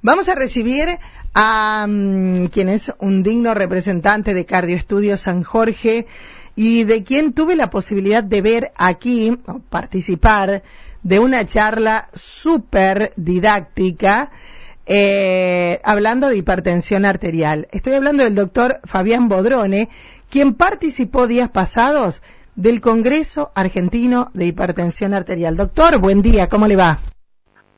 Vamos a recibir a mm, quien es un digno representante de Cardioestudio San Jorge y de quien tuve la posibilidad de ver aquí, o participar de una charla súper didáctica eh, hablando de hipertensión arterial. Estoy hablando del doctor Fabián Bodrone, quien participó días pasados del Congreso Argentino de Hipertensión Arterial. Doctor, buen día, ¿cómo le va?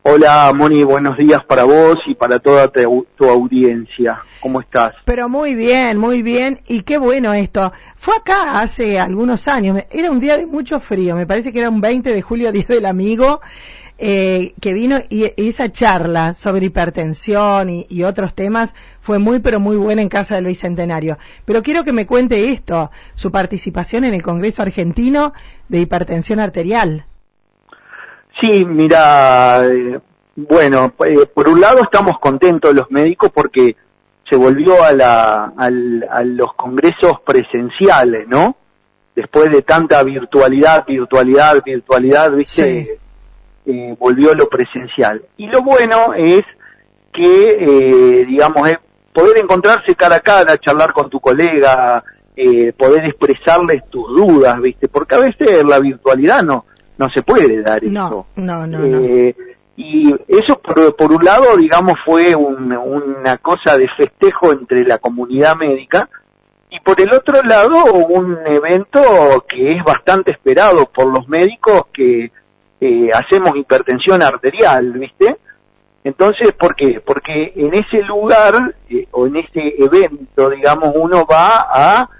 Hola Moni, buenos días para vos y para toda tu, audiencia. ¿Cómo estás? Pero muy bien, muy bien. Y qué bueno esto. Fue acá hace algunos años. Era un día de mucho frío. Me parece que era un 20 de julio, Día del Amigo, eh, que vino y, esa charla sobre hipertensión y, y, otros temas fue muy, pero muy buena en Casa del Bicentenario. Pero quiero que me cuente esto, su participación en el Congreso Argentino de Hipertensión Arterial. Sí, mira, eh, bueno, eh, por un lado estamos contentos los médicos porque se volvió a, la, a los congresos presenciales, ¿no? Después de tanta virtualidad, virtualidad, virtualidad, ¿viste? Eh, volvió lo presencial. Y lo bueno es que, digamos, poder encontrarse cara a cara, charlar con tu colega, poder expresarles tus dudas, ¿viste? Porque a veces la virtualidad no, no se puede dar eso. No, no, eh, Y eso por, un lado, digamos, fue una cosa de festejo entre la comunidad médica y por el otro lado un evento que es bastante esperado por los médicos que eh, hacemos hipertensión arterial, ¿viste? Entonces, ¿por qué? Porque en ese lugar eh, o en ese evento, digamos, uno va a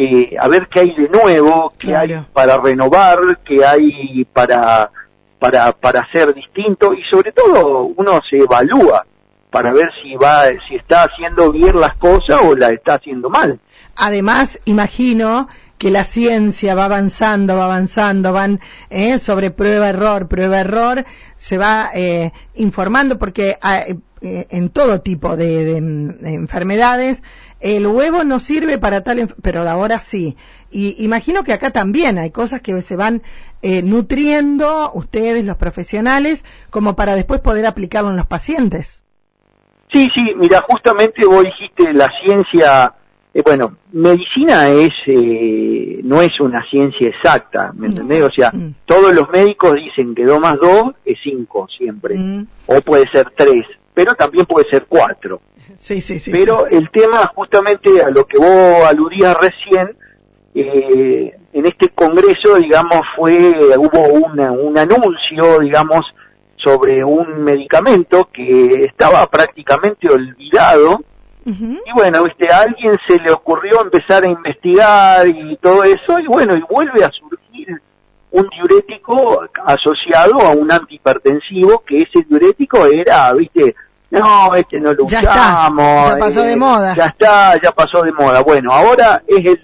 eh, a ver qué hay de nuevo, qué hay para renovar, qué hay para, para, para hacer distinto y sobre todo uno se evalúa para ver si va, si está haciendo bien las cosas o la está haciendo mal. Además, imagino que la ciencia va avanzando, va avanzando, van eh, sobre prueba error, prueba error, se va eh, informando porque ah, eh, en todo tipo de, enfermedades. El huevo no sirve para tal, pero ahora sí. Y imagino que acá también hay cosas que se van eh, nutriendo ustedes, los profesionales, como para después poder aplicarlo en los pacientes. Sí, sí, mira, justamente vos dijiste la ciencia, eh, bueno, medicina es, no es una ciencia exacta, ¿me entendés? O sea, mm. todos los médicos dicen que 2 más 2 es 5 siempre, mm. o puede ser 3 pero también puede ser cuatro. Sí, sí, sí. Pero el tema, justamente a lo que vos aludías recién, eh, en este congreso, digamos, fue, hubo un anuncio, digamos, sobre un medicamento que estaba prácticamente olvidado. Y bueno, viste, a alguien se le ocurrió empezar a investigar y todo eso, y bueno, y vuelve a surgir un diurético asociado a un antihipertensivo, que ese diurético era, viste, no, este no lo ya usamos. ya pasó de eh, moda. Ya está, ya pasó de moda. Bueno, ahora es, el,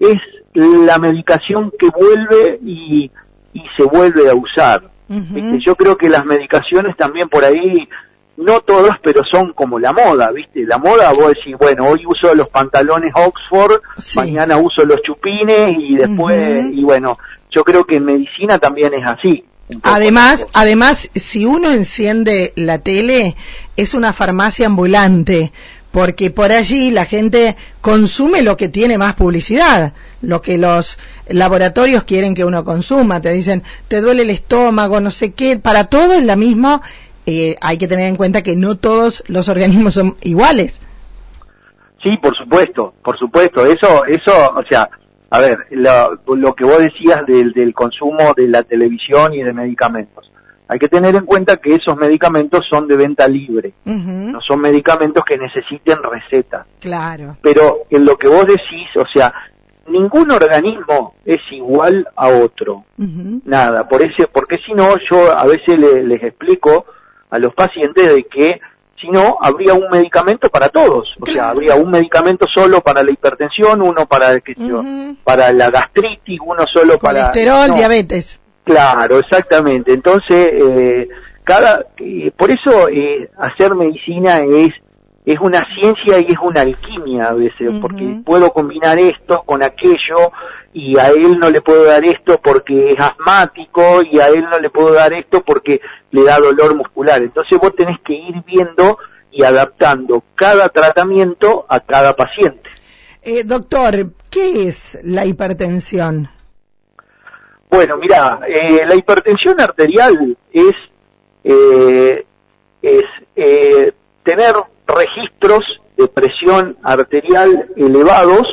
es la medicación que vuelve y, y se vuelve a usar. Yo creo que las medicaciones también por ahí, no todas, pero son como la moda, ¿viste? La moda, vos decís, bueno, hoy uso los pantalones Oxford, mañana uso los chupines y después, y bueno, yo creo que en medicina también es así. Además, además, si uno enciende la tele, es una farmacia ambulante, porque por allí la gente consume lo que tiene más publicidad, lo que los laboratorios quieren que uno consuma. Te dicen, te duele el estómago, no sé qué, para todo es la misma. Eh, hay que tener en cuenta que no todos los organismos son iguales. Sí, por supuesto, por supuesto. Eso, eso, o sea, a ver, lo, que vos decías del, del, consumo de la televisión y de medicamentos. Hay que tener en cuenta que esos medicamentos son de venta libre, no son medicamentos que necesiten receta. Claro. Pero en lo que vos decís, o sea, ningún organismo es igual a otro. Nada, por ese, porque si no, yo a veces les explico a los pacientes de que sino habría un medicamento para todos. O sea, habría un medicamento solo para la hipertensión, uno para, para la gastritis, uno solo para... Colesterol, diabetes. Claro, exactamente. Entonces, eh, cada, eh, por eso eh, hacer medicina es es una ciencia y es una alquimia a veces, porque puedo combinar esto con aquello y a él no le puedo dar esto porque es asmático y a él no le puedo dar esto porque le da dolor muscular. Entonces vos tenés que ir viendo y adaptando cada tratamiento a cada paciente. Eh, doctor, ¿qué es la hipertensión? Bueno, mira, eh, la hipertensión arterial es, eh, es eh, tener registros de presión arterial elevados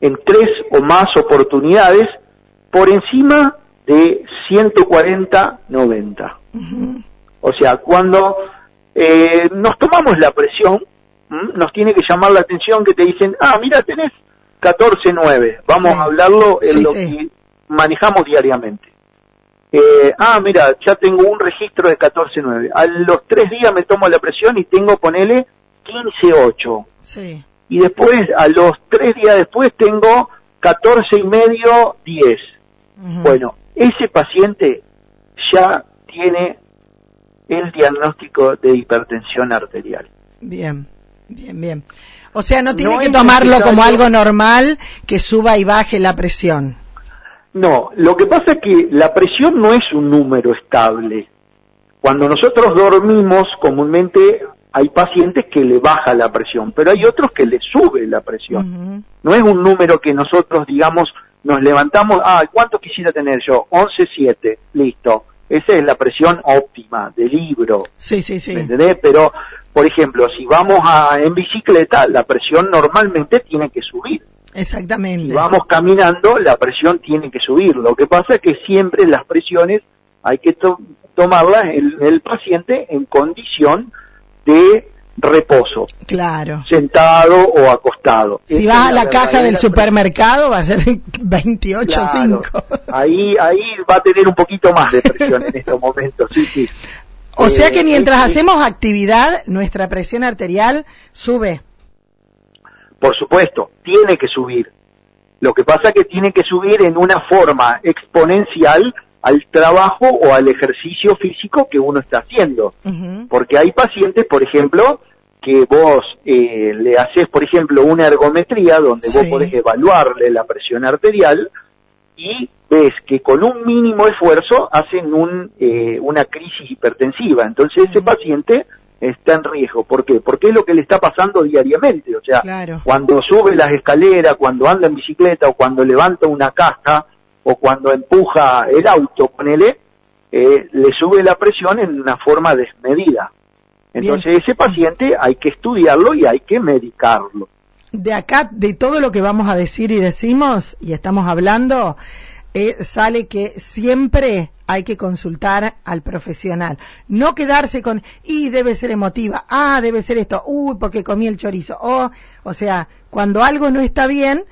en tres o más oportunidades por encima de 140-90. O sea, cuando eh, nos tomamos la presión, nos tiene que llamar la atención que te dicen, ah, mira, tenés 14-9, vamos a hablarlo en lo que manejamos diariamente. Eh, ah, mira, ya tengo un registro de 14-9. A los tres días me tomo la presión y tengo, ponele, 15-8. Sí. Y después, a los tres días después, tengo 14 y medio, 10. Bueno, ese paciente ya tiene el diagnóstico de hipertensión arterial. Bien, bien, bien. O sea, no tiene que tomarlo como algo normal que suba y baje la presión. No, lo que pasa es que la presión no es un número estable. Cuando nosotros dormimos, comúnmente hay pacientes que le baja la presión, pero hay otros que le sube la presión. No es un número que nosotros, digamos, nos levantamos, ah, ¿cuánto quisiera tener yo? 11.7, listo. Esa es la presión óptima del libro. Sí, sí, sí. ¿Me entendés? Pero, por ejemplo, si vamos a, en bicicleta, la presión normalmente tiene que subir. Exactamente. Si vamos caminando, la presión tiene que subir. Lo que pasa es que siempre las presiones hay que tomarlas en el paciente en condición de reposo. Claro. Sentado o acostado. Si vas a la, caja del supermercado va a ser 28.5. Ahí, ahí va a tener un poquito más de presión en estos momentos, sí, sí. O sea que eh, mientras hacemos actividad, nuestra presión arterial sube. Por supuesto, tiene que subir. Lo que pasa es que tiene que subir en una forma exponencial al trabajo o al ejercicio físico que uno está haciendo. Porque hay pacientes, por ejemplo, que vos eh, le haces, por ejemplo, una ergometría donde vos podés evaluarle la presión arterial y ves que con un mínimo esfuerzo hacen un, eh, una crisis hipertensiva. Entonces ese paciente está en riesgo. ¿Por qué? Porque es lo que le está pasando diariamente. O sea, cuando sube las escaleras, cuando anda en bicicleta o cuando levanta una caja o cuando empuja el auto, ponele, eh, le sube la presión en una forma desmedida. Entonces ese paciente hay que estudiarlo y hay que medicarlo. De acá, de todo lo que vamos a decir y decimos y estamos hablando, eh, sale que siempre hay que consultar al profesional. No quedarse con, y debe ser emotiva, ah, debe ser esto, uy, porque comí el chorizo. O, o sea, cuando algo no está bien,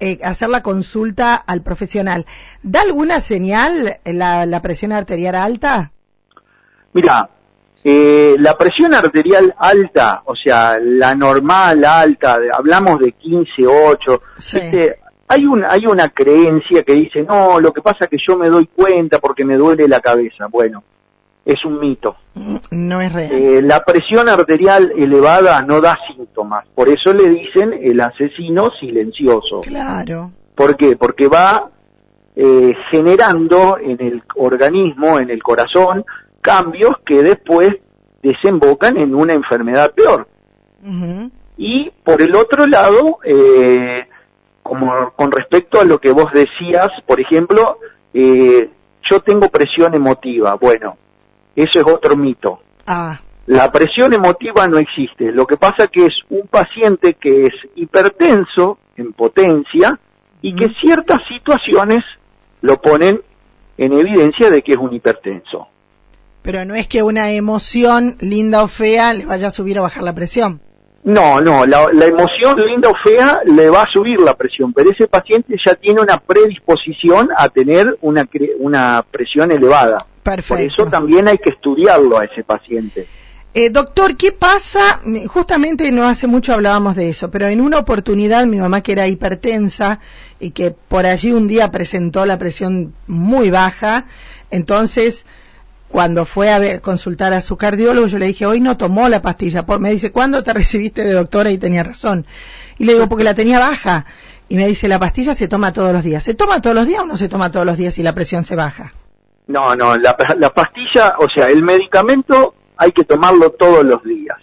eh, hacer la consulta al profesional. ¿Da alguna señal la, la presión arterial alta? Mira, eh, la presión arterial alta, o sea, la normal alta, hablamos de 15, 8, hay, un, hay una creencia que dice, no, lo que pasa es que yo me doy cuenta porque me duele la cabeza. Bueno, es un mito. Mm, no es real. Eh, la presión arterial elevada no da síntomas, por eso le dicen el asesino silencioso. Claro. ¿Por qué? Porque va eh, generando en el organismo, en el corazón, cambios que después desembocan en una enfermedad peor. Y por el otro lado, eh, como con respecto a lo que vos decías, por ejemplo, eh, yo tengo presión emotiva. Bueno, eso es otro mito. Ah. La presión emotiva no existe. Lo que pasa que es un paciente que es hipertenso en potencia y que ciertas situaciones lo ponen en evidencia de que es un hipertenso. Pero no es que una emoción linda o fea le vaya a subir o bajar la presión. No, no, la, emoción linda o fea le va a subir la presión, pero ese paciente ya tiene una predisposición a tener una, una presión elevada. Perfecto. Por eso también hay que estudiarlo a ese paciente. Eh, doctor, ¿qué pasa? Justamente no hace mucho hablábamos de eso, pero en una oportunidad mi mamá que era hipertensa y que por allí un día presentó la presión muy baja, entonces cuando fue a consultar a su cardiólogo, yo le dije, hoy no tomó la pastilla. me dice, ¿cuándo te recibiste de doctora? Y tenía razón. Y le digo, porque la tenía baja. Y me dice, la pastilla se toma todos los días. ¿Se toma todos los días o no se toma todos los días si la presión se baja? No, no, la, pastilla, o sea, el medicamento hay que tomarlo todos los días.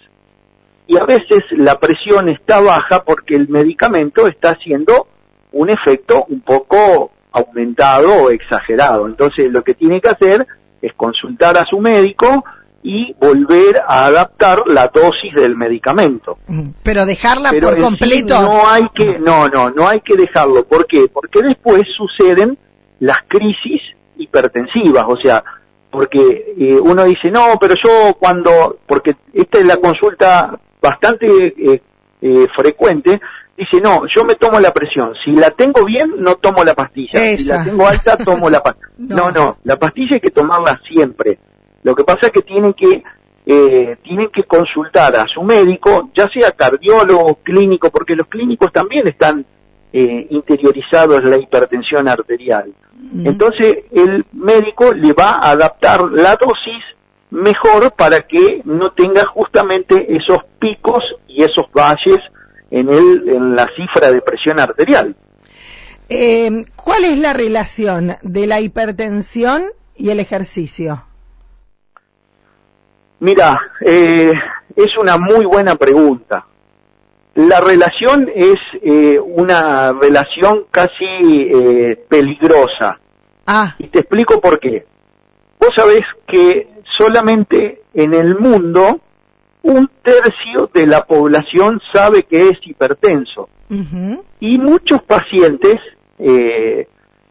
y a veces la presión está baja porque el medicamento está haciendo un efecto un poco aumentado o exagerado. Entonces lo que tiene que hacer es consultar a su médico y volver a adaptar la dosis del medicamento. Pero dejarla por completo. no hay que, no, no, no hay que dejarlo. ¿Por qué? Porque después suceden las crisis hipertensivas, o sea, porque eh, uno dice, no, pero yo cuando, porque esta es la consulta bastante eh, eh, frecuente, dice, no, yo me tomo la presión, si la tengo bien, no tomo la pastilla, si la tengo alta, tomo la pastilla. no. no, la pastilla hay que tomarla siempre. Lo que pasa es que tienen que eh, tienen que consultar a su médico, ya sea cardiólogo, clínico, porque los clínicos también están eh, interiorizados en la hipertensión arterial. Entonces el médico le va a adaptar la dosis mejor para que no tenga justamente esos picos y esos valles en, el, en la cifra de presión arterial. Eh, ¿Cuál es la relación de la hipertensión y el ejercicio? Mira, eh, es una muy buena pregunta. La relación es eh, una relación casi eh, peligrosa. Ah. Y te explico por qué. Vos sabés que solamente en el mundo un tercio de la población sabe que es hipertenso. Y muchos pacientes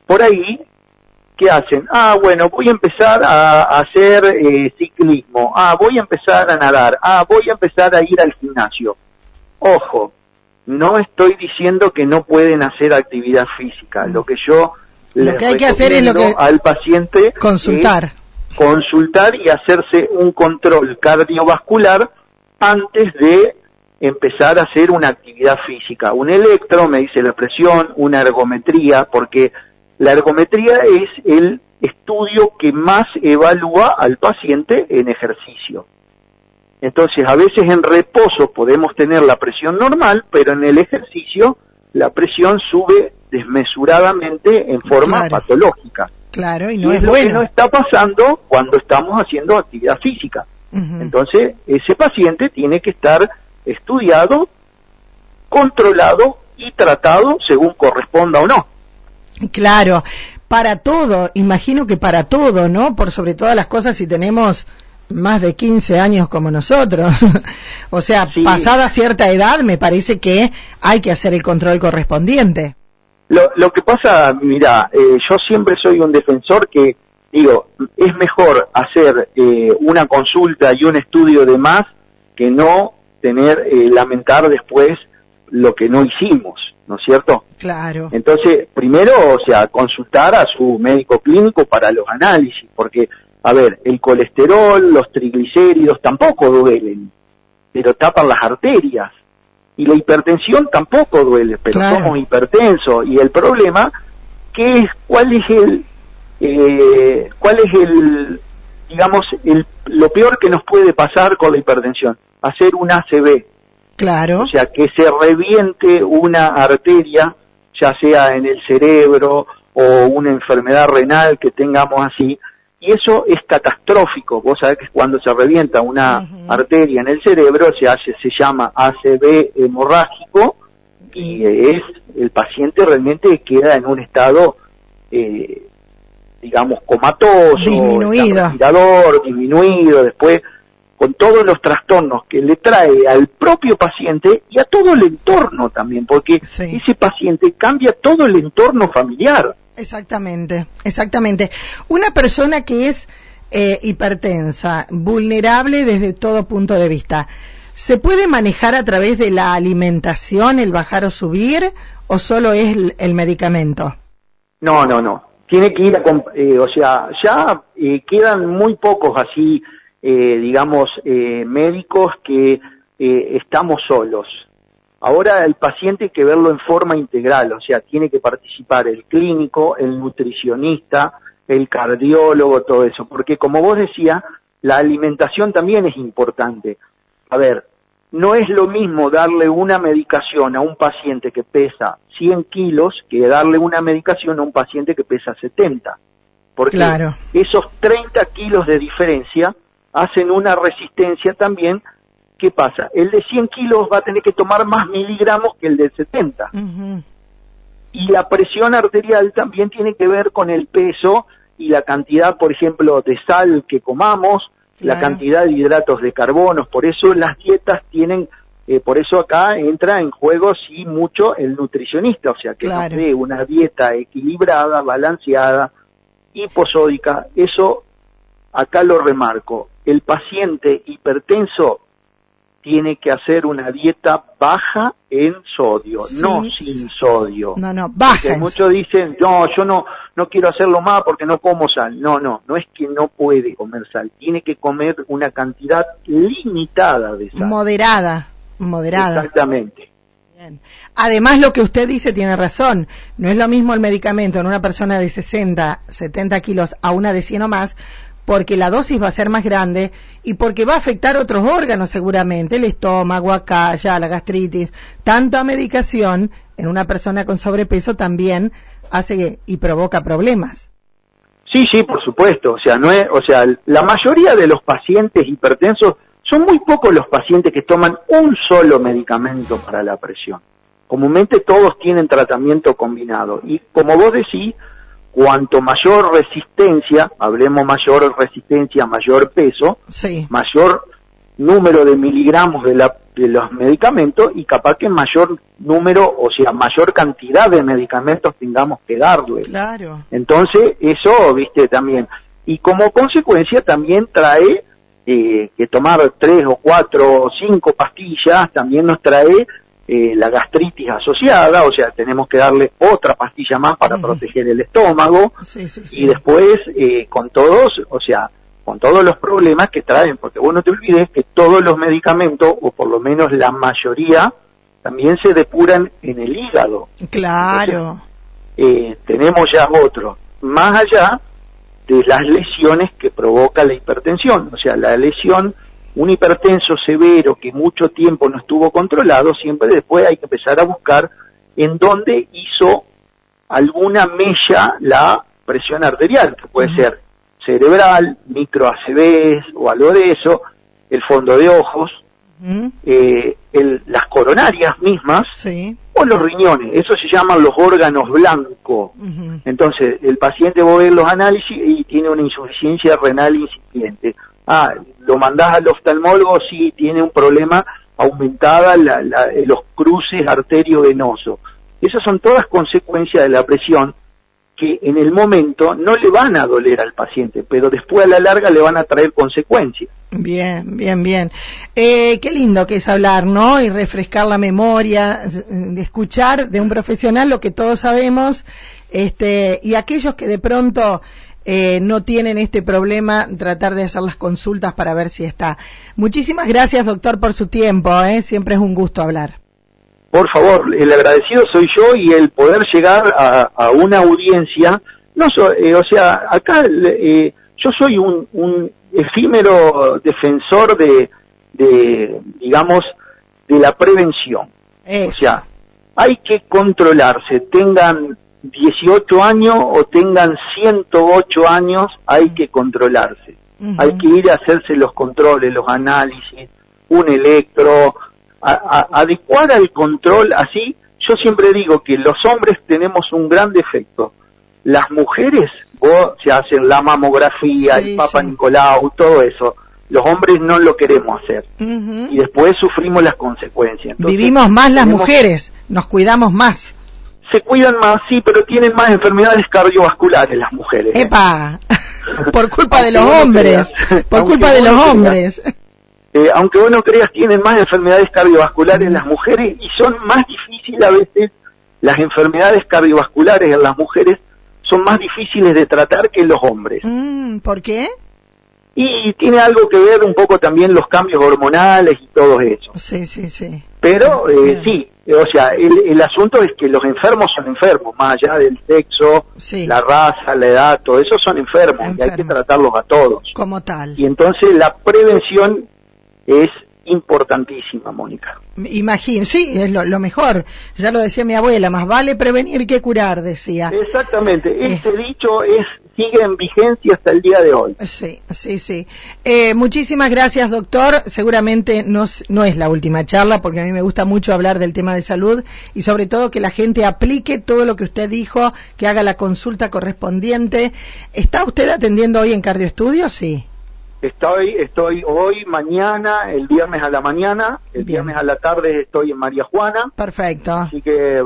por ahí ¿qué hacen? Ah, bueno, voy a empezar a, hacer eh, ciclismo, ah, voy a empezar a nadar, ah, voy a empezar a ir al gimnasio. Ojo, no estoy diciendo que no pueden hacer actividad física, lo que yo lo que hay que hacer es lo que al paciente consultar consultar y hacerse un control cardiovascular antes de empezar a hacer una actividad física, un electro, me dice la presión, una ergometría, porque la ergometría es el estudio que más evalúa al paciente en ejercicio. Entonces, a veces en reposo podemos tener la presión normal, pero en el ejercicio la presión sube desmesuradamente en forma patológica. Claro, y no es, lo que no está pasando cuando estamos haciendo actividad física. Entonces, ese paciente tiene que estar estudiado, controlado y tratado según corresponda o no. Claro, para todo, imagino que para todo, ¿no? Por sobre todas las cosas si tenemos más de 15 años como nosotros. o sea, pasada cierta edad me parece que hay que hacer el control correspondiente. Lo, lo que pasa, mira, eh, yo siempre soy un defensor que digo, es mejor hacer eh, una consulta y un estudio de más que no tener, eh, lamentar después lo que no hicimos. ¿no es cierto? Claro. Entonces, primero, o sea, consultar a su médico clínico para los análisis, porque, a ver, el colesterol, los triglicéridos tampoco duelen, pero tapan las arterias. Y la hipertensión tampoco duele, pero somos hipertensos. Y el problema, ¿qué es, cuál es el, eh, cuál es el, digamos, el, lo peor que nos puede pasar con la hipertensión? Hacer un ACV, Claro. O sea, que se reviente una arteria, ya sea en el cerebro o una enfermedad renal que tengamos así, y eso es catastrófico. Vos sabés que cuando se revienta una arteria en el cerebro se hace, se llama ACV hemorrágico y es el paciente realmente queda en un estado, eh, digamos, comatoso, disminuido, disminuido, después con todos los trastornos que le trae al propio paciente y a todo el entorno también, porque ese paciente cambia todo el entorno familiar. Exactamente, exactamente. Una persona que es eh, hipertensa, vulnerable desde todo punto de vista, ¿se puede manejar a través de la alimentación, el bajar o subir, o solo es el, medicamento? No, no, no. Tiene que ir a, eh, o sea, ya eh, quedan muy pocos así eh, digamos, eh, médicos que eh, estamos solos. Ahora el paciente hay que verlo en forma integral, o sea, tiene que participar el clínico, el nutricionista, el cardiólogo, todo eso, porque como vos decías, la alimentación también es importante. A ver, no es lo mismo darle una medicación a un paciente que pesa 100 kilos que darle una medicación a un paciente que pesa 70. Porque esos 30 kilos de diferencia hacen una resistencia también ¿qué pasa? El de 100 kilos va a tener que tomar más miligramos que el de 70. Y la presión arterial también tiene que ver con el peso y la cantidad, por ejemplo, de sal que comamos, la cantidad de hidratos de carbono. Por eso las dietas tienen, eh, por eso acá entra en juego sí mucho el nutricionista, o sea, que nos dé una dieta equilibrada, balanceada, hiposódica. Eso acá lo remarco. El paciente hipertenso tiene que hacer una dieta baja en sodio, no sin sodio. No, no, baja. muchos dicen, no, yo no, no quiero hacerlo más porque no como sal. No, no, no es que no puede comer sal, tiene que comer una cantidad limitada de sal. Moderada, moderada. Exactamente. Además, lo que usted dice tiene razón. No es lo mismo el medicamento en una persona de 60, 70 kilos a una de 100 o más, porque la dosis va a ser más grande y porque va a afectar otros órganos seguramente, el estómago, acá, ya, la gastritis. Tanta medicación en una persona con sobrepeso también hace y provoca problemas. Sí, sí, por supuesto. O sea, no es, o sea, la mayoría de los pacientes hipertensos son muy pocos los pacientes que toman un solo medicamento para la presión. Comúnmente todos tienen tratamiento combinado. Y como vos decís, cuanto mayor resistencia, hablemos mayor resistencia, mayor peso, mayor número de miligramos de, la, de los medicamentos y capaz que mayor número, o sea, mayor cantidad de medicamentos tengamos que darle. Claro. Entonces, eso, viste, también. Y como consecuencia también trae eh, que tomar tres o cuatro o cinco pastillas también nos trae eh, la gastritis asociada, o sea, tenemos que darle otra pastilla más para proteger el estómago y después eh, con todos, o sea, con todos los problemas que traen, porque vos no te olvides que todos los medicamentos, o por lo menos la mayoría, también se depuran en el hígado. Claro. eh, tenemos ya otro, más allá de las lesiones que provoca la hipertensión, o sea, la lesión un hipertenso severo que mucho tiempo no estuvo controlado, siempre después hay que empezar a buscar en dónde hizo alguna mella la presión arterial, que puede ser cerebral, micro ACVs o algo de eso, el fondo de ojos, eh, las coronarias mismas o los riñones. Eso se llaman los órganos blancos. Entonces, el paciente va a ver los análisis y tiene una insuficiencia renal incipiente ah, lo mandás al oftalmólogo si tiene un problema aumentada la, los cruces arteriovenosos. Esas son todas consecuencias de la presión que en el momento no le van a doler al paciente, pero después a la larga le van a traer consecuencias. Bien, bien, bien. Eh, qué lindo que es hablar, ¿no? Y refrescar la memoria, de escuchar de un profesional lo que todos sabemos, este, y aquellos que de pronto eh, no tienen este problema, tratar de hacer las consultas para ver si está. Muchísimas gracias, doctor, por su tiempo. ¿eh? Siempre es un gusto hablar. Por favor, el agradecido soy yo y el poder llegar a, una audiencia. No eh, o sea, acá eh, yo soy un, un, efímero defensor de, de, digamos, de la prevención. O sea, hay que controlarse, tengan 18 años o tengan 108 años, hay que controlarse. Hay que ir a hacerse los controles, los análisis, un electro, adecuar al control así. Yo siempre digo que los hombres tenemos un gran defecto. Las mujeres vos, se hacen la mamografía, el Papa Nicolau, todo eso. Los hombres no lo queremos hacer. Y después sufrimos las consecuencias. Vivimos más las mujeres, nos cuidamos más se cuidan más, sí, pero tienen más enfermedades cardiovasculares las mujeres. ¿eh? ¡Epa! por culpa de los hombres, por culpa de los hombres. Eh, aunque vos no creas, tienen más enfermedades cardiovasculares las mujeres y son más difíciles a veces, las enfermedades cardiovasculares en las mujeres son más difíciles de tratar que en los hombres. Mm, ¿Por qué? Y tiene algo que ver un poco también los cambios hormonales y todo eso. Sí, sí, sí. Pero eh, sí, o sea, el, asunto es que los enfermos son enfermos, más allá del sexo, la raza, la edad, todo eso son enfermos y hay que tratarlos a todos. Como tal. Y entonces la prevención es importantísima, Mónica. Imagín, sí, es lo, mejor. Ya lo decía mi abuela, más vale prevenir que curar, decía. Exactamente. Eh. Este dicho es sigue en vigencia hasta el día de hoy. Sí, sí, sí. Eh, muchísimas gracias, doctor. Seguramente no, no es la última charla, porque a mí me gusta mucho hablar del tema de salud y sobre todo que la gente aplique todo lo que usted dijo, que haga la consulta correspondiente. ¿Está usted atendiendo hoy en Cardioestudio? Sí. Estoy, estoy hoy, mañana, el viernes a la mañana, el viernes a la tarde estoy en María Juana. Perfecto. Así que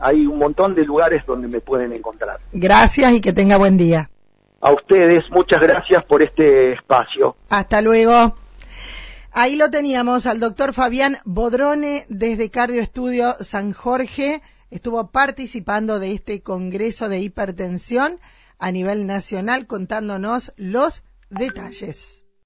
hay un montón de lugares donde me pueden encontrar. Gracias y que tenga buen día. A ustedes, muchas gracias por este espacio. Hasta luego. Ahí lo teníamos al doctor Fabián Bodrone desde Cardio Estudio San Jorge. Estuvo participando de este Congreso de Hipertensión a nivel nacional contándonos los detalles.